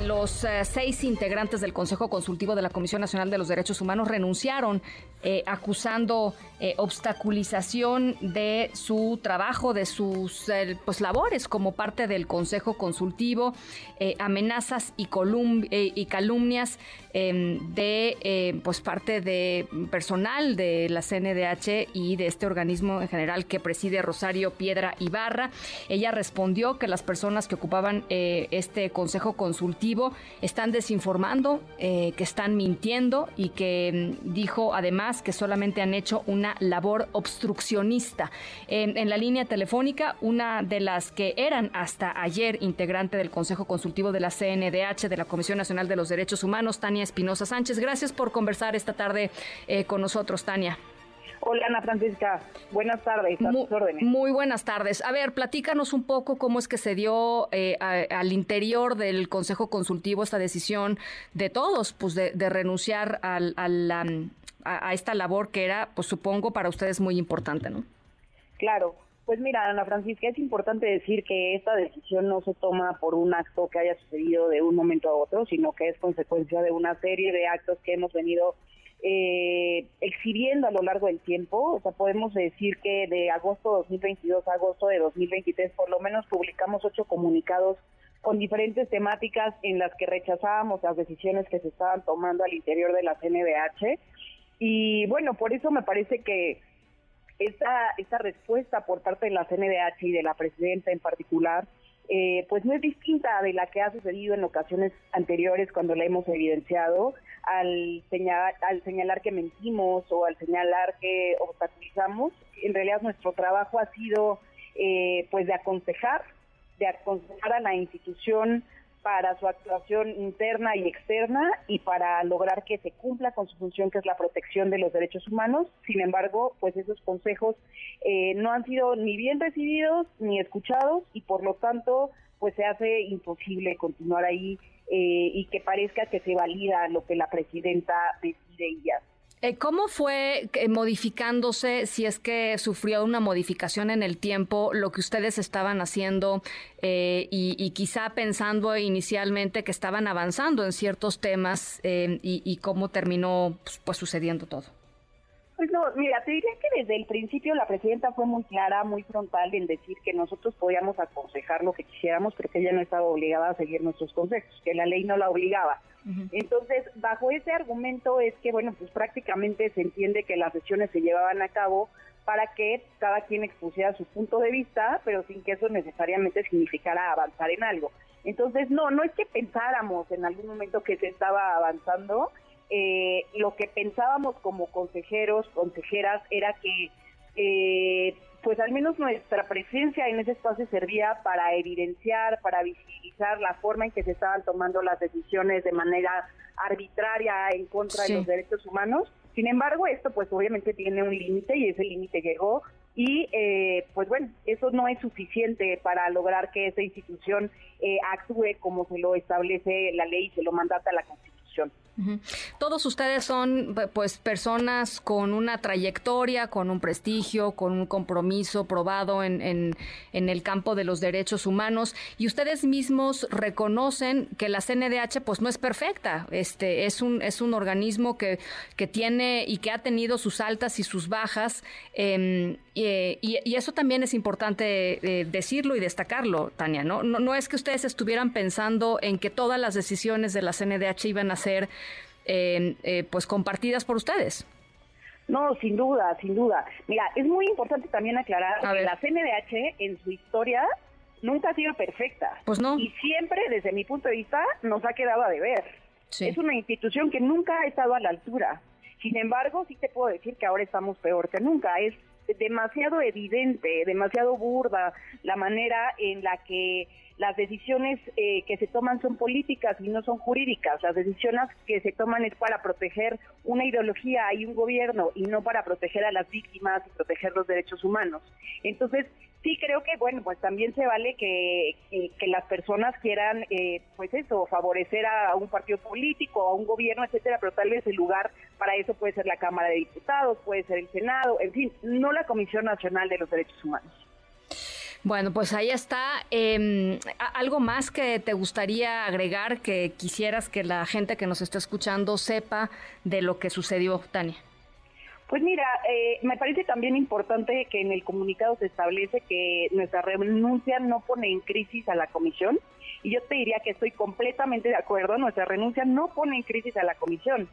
Los eh, seis integrantes del Consejo Consultivo de la Comisión Nacional de los Derechos Humanos renunciaron eh, acusando eh, obstaculización de su trabajo, de sus pues, labores como parte del Consejo Consultivo, amenazas y, y calumnias em, de pues parte de personal de la CNDH y de este organismo en general que preside Rosario Piedra Ibarra. Ella respondió que las personas que ocupaban este Consejo Consultivo están desinformando, que están mintiendo y que em, dijo además que solamente han hecho una labor obstruccionista. en la línea telefónica, una de las que eran hasta ayer integrante del Consejo Consultivo de la CNDH, de la Comisión Nacional de los Derechos Humanos, Tania Espinosa Sánchez. Gracias por conversar esta tarde eh, con nosotros, Tania. Hola Ana Francisca, buenas tardes, a muy, tus órdenes. Muy buenas tardes. A ver, platícanos un poco cómo es que se dio eh, al interior del Consejo Consultivo esta decisión de todos, pues de, renunciar al, al, a, esta labor que era, pues supongo, para ustedes muy importante, ¿no? Claro. Pues mira, Ana Francisca, es importante decir que esta decisión no se toma por un acto que haya sucedido de un momento a otro, sino que es consecuencia de una serie de actos que hemos venido eh, exhibiendo a lo largo del tiempo. O sea, podemos decir que de agosto de 2022 a agosto de 2023 por lo menos publicamos ocho comunicados con diferentes temáticas en las que rechazábamos las decisiones que se estaban tomando al interior de la CNDH y bueno, por eso me parece que esta, esta respuesta por parte de la CNDH y de la presidenta en particular, eh, pues no es distinta de la que ha sucedido en ocasiones anteriores cuando la hemos evidenciado, al señalar, al señalar que mentimos o al señalar que obstaculizamos. En realidad nuestro trabajo ha sido eh, pues de aconsejar, de aconsejar a la institución para su actuación interna y externa y para lograr que se cumpla con su función que es la protección de los derechos humanos. Sin embargo, pues esos consejos eh, no han sido ni bien recibidos ni escuchados y por lo tanto pues se hace imposible continuar ahí eh, y que parezca que se valida lo que la presidenta decide y hace. Eh, ¿Cómo fue eh, modificándose, si es que sufrió una modificación en el tiempo, lo que ustedes estaban haciendo eh, y, quizá pensando inicialmente que estaban avanzando en ciertos temas y, cómo terminó pues, pues, sucediendo todo? Pues no, mira, te diría que desde el principio la presidenta fue muy clara, muy frontal en decir que nosotros podíamos aconsejar lo que quisiéramos, pero que ella no estaba obligada a seguir nuestros consejos, que la ley no la obligaba. Entonces, bajo ese argumento es que, bueno, pues prácticamente se entiende que las sesiones se llevaban a cabo para que cada quien expusiera su punto de vista, pero sin que eso necesariamente significara avanzar en algo. Entonces, no, no es que pensáramos en algún momento que se estaba avanzando, eh, lo que pensábamos como consejeros, consejeras, era que eh, pues al menos nuestra presencia en ese espacio servía para evidenciar, para visibilizar la forma en que se estaban tomando las decisiones de manera arbitraria en contra de los derechos humanos. Sin embargo, esto pues obviamente tiene un límite y ese límite llegó y eh, pues bueno, eso no es suficiente para lograr que esa institución eh, actúe como se lo establece la ley y se lo mandata la Constitución. Todos ustedes son pues personas con una trayectoria, con un prestigio, con un compromiso probado en, en, el campo de los derechos humanos y ustedes mismos reconocen que la CNDH pues no es perfecta, este es un es un organismo que, que tiene y que ha tenido sus altas y sus bajas em, y, eso también es importante eh, decirlo y destacarlo, Tania, ¿no? ¿no? No es que ustedes estuvieran pensando en que todas las decisiones de la CNDH iban a ser eh, pues compartidas por ustedes. No, sin duda, sin duda. Mira, es muy importante también aclarar que la CNDH en su historia nunca ha sido perfecta. Pues no. Y siempre, desde mi punto de vista, nos ha quedado a deber. Es una institución que nunca ha estado a la altura. Sin embargo, sí te puedo decir que ahora estamos peor que nunca. Es demasiado evidente, demasiado burda la manera en la que las decisiones eh, que se toman son políticas y no son jurídicas. Las decisiones que se toman es para proteger una ideología y un gobierno y no para proteger a las víctimas y proteger los derechos humanos. Entonces, sí creo que, bueno, pues también se vale que, que, las personas quieran, eh, pues eso, favorecer a un partido político, a un gobierno, etcétera, pero tal vez el lugar para eso puede ser la Cámara de Diputados, puede ser el Senado, en fin, no la Comisión Nacional de los Derechos Humanos. Bueno, pues ahí está. Eh, ¿Algo más que te gustaría agregar que quisieras que la gente que nos está escuchando sepa de lo que sucedió, Tania? Pues mira, eh, me parece también importante que en el comunicado se establece que nuestra renuncia no pone en crisis a la comisión y yo te diría que estoy completamente de acuerdo, nuestra renuncia no pone en crisis a la comisión.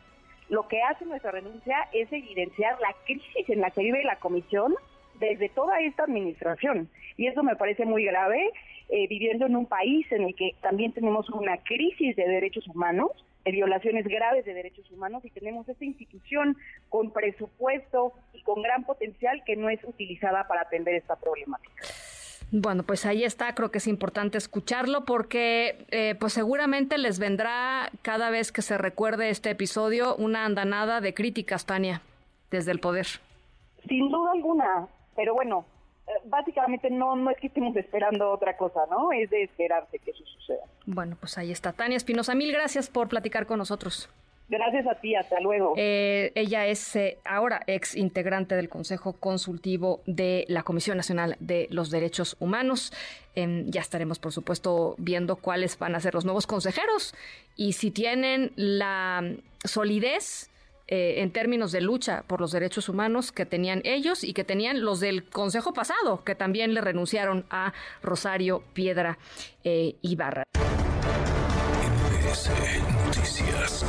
Lo que hace nuestra renuncia es evidenciar la crisis en la que vive la comisión desde toda esta administración. Y eso me parece muy grave, eh, viviendo en un país en el que también tenemos una crisis de derechos humanos, de violaciones graves de derechos humanos, y tenemos esta institución con presupuesto y con gran potencial que no es utilizada para atender esta problemática. Bueno, pues ahí está, creo que es importante escucharlo porque eh, pues seguramente les vendrá cada vez que se recuerde este episodio una andanada de críticas, Tania, desde el poder. Sin duda alguna, pero bueno, eh, básicamente no, no es que estemos esperando otra cosa, ¿no? Es de esperarse que eso suceda. Bueno, pues ahí está. Tania Espinosa, mil gracias por platicar con nosotros. Gracias a ti, hasta luego. Eh, ella es eh, ahora ex integrante del Consejo Consultivo de la Comisión Nacional de los Derechos Humanos. Em, ya estaremos, por supuesto, viendo cuáles van a ser los nuevos consejeros y si tienen la solidez eh, en términos de lucha por los derechos humanos que tenían ellos y que tenían los del Consejo pasado, que también le renunciaron a Rosario Piedra eh, Ibarra. Noticias.